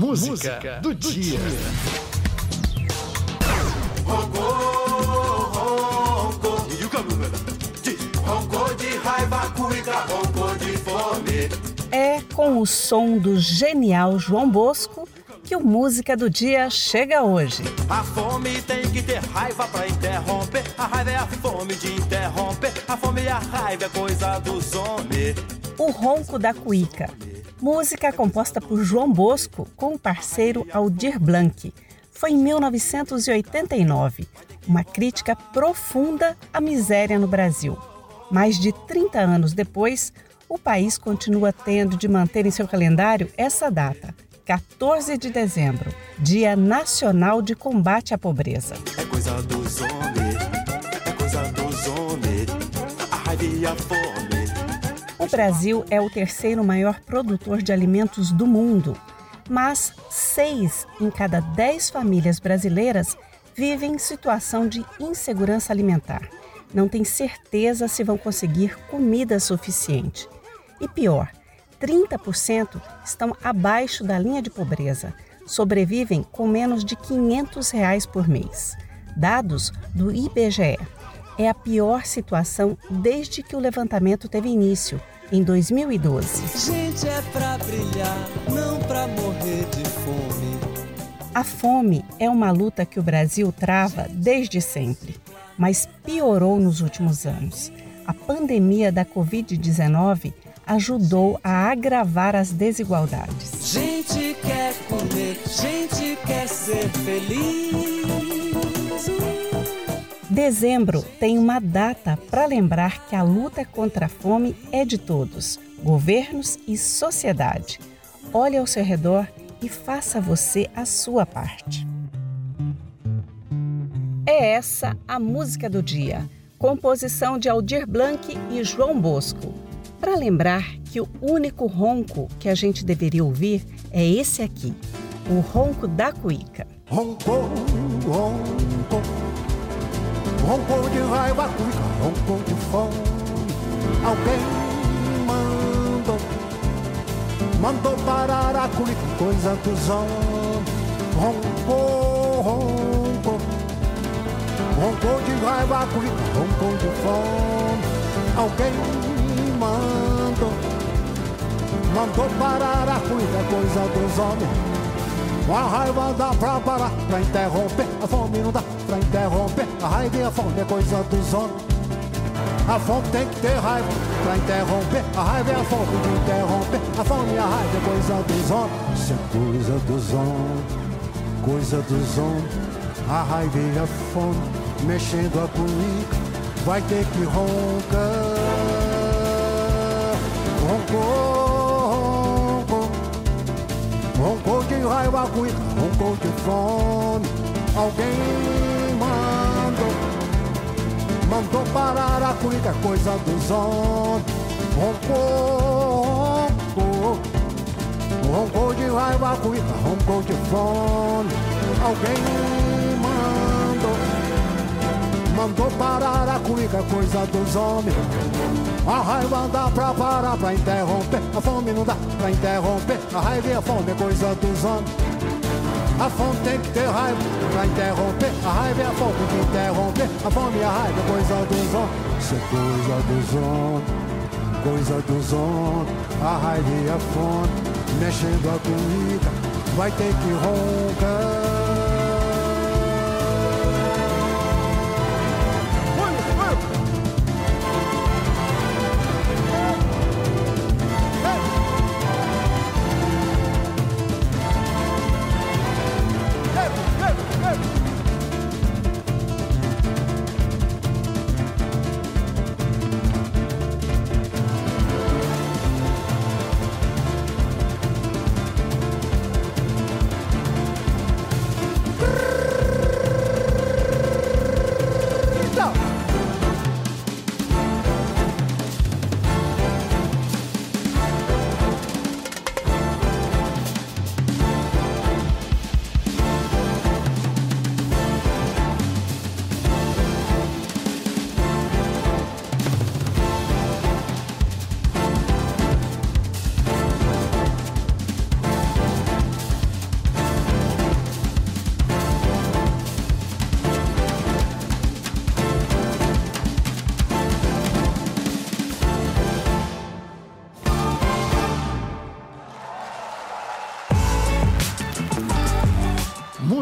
música, música do, do, dia. dia. É com o som do genial João Bosco que o Música do Dia chega hoje. A fome tem que ter raiva pra interromper. A raiva é a fome de interromper. A fome e a raiva é coisa dos homens. O Ronco da Cuíca. Música composta por João Bosco com o parceiro Aldir Blanc. Foi em 1989. Uma crítica profunda à miséria no Brasil. Mais de 30 anos depois, o país continua tendo de manter em seu calendário essa data, 14 de dezembro, Dia Nacional de Combate à Pobreza. É coisa dos homens, é coisa dos homens, a raiva e a. Brasil é o terceiro maior produtor de alimentos do mundo, mas seis em cada dez famílias brasileiras vivem em situação de insegurança alimentar. Não têm certeza se vão conseguir comida suficiente. E pior, 30% estão abaixo da linha de pobreza, sobrevivem com menos de 500 reais por mês. Dados do IBGE. É a pior situação desde que o levantamento teve início, em 2012. Gente é pra brilhar, não pra morrer de fome. A fome é uma luta que o Brasil trava desde sempre, mas piorou nos últimos anos. A pandemia da Covid-19 ajudou a agravar as desigualdades. Gente quer comer, gente quer ser feliz. Dezembro tem uma data para lembrar que a luta contra a fome é de todos, governos e sociedade. Olhe ao seu redor e faça você a sua parte. É essa a música do dia, composição de Aldir Blanc e João Bosco para lembrar que o único ronco que a gente deveria ouvir é esse aqui, o ronco da cuíca. Ronco, ronco, ronco de raiva, cuíca, ronco de fome. Alguém mandou, mandou parar a cuíca, coisa dos homens. Ronco, ronco, ronco de raiva, cuíca, ronco de fome. Alguém mandou Mandou parar a cuida, coisa dos homens A raiva dá pra parar, pra interromper A fome não dá pra interromper A raiva e a fome é coisa dos homens. A fome tem que ter raiva pra interromper A raiva e a fome de interromper A fome e a raiva é coisa dos homens. Isso é coisa dos homens Coisa dos homens. A raiva e a fome mexendo a comida, vai ter que roncar raiva, cuida, roncou de fome. Alguém mandou, mandou parar a cuida, coisa dos homens. Roncou, roncou, roncou de raiva, cuida, roncou de fome. Alguém parar a cuida, coisa dos homens. A raiva dá pra parar, pra interromper. A fome não dá pra interromper. A raiva e a fome é coisa dos homens. A fome tem que ter raiva pra interromper. A raiva e a fome de interromper. A fome e a raiva é coisa dos homens. Isso é coisa dos homens. Coisa dos homens. A raiva e a fome Mexendo a comida Vai ter que roncar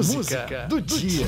música do dia.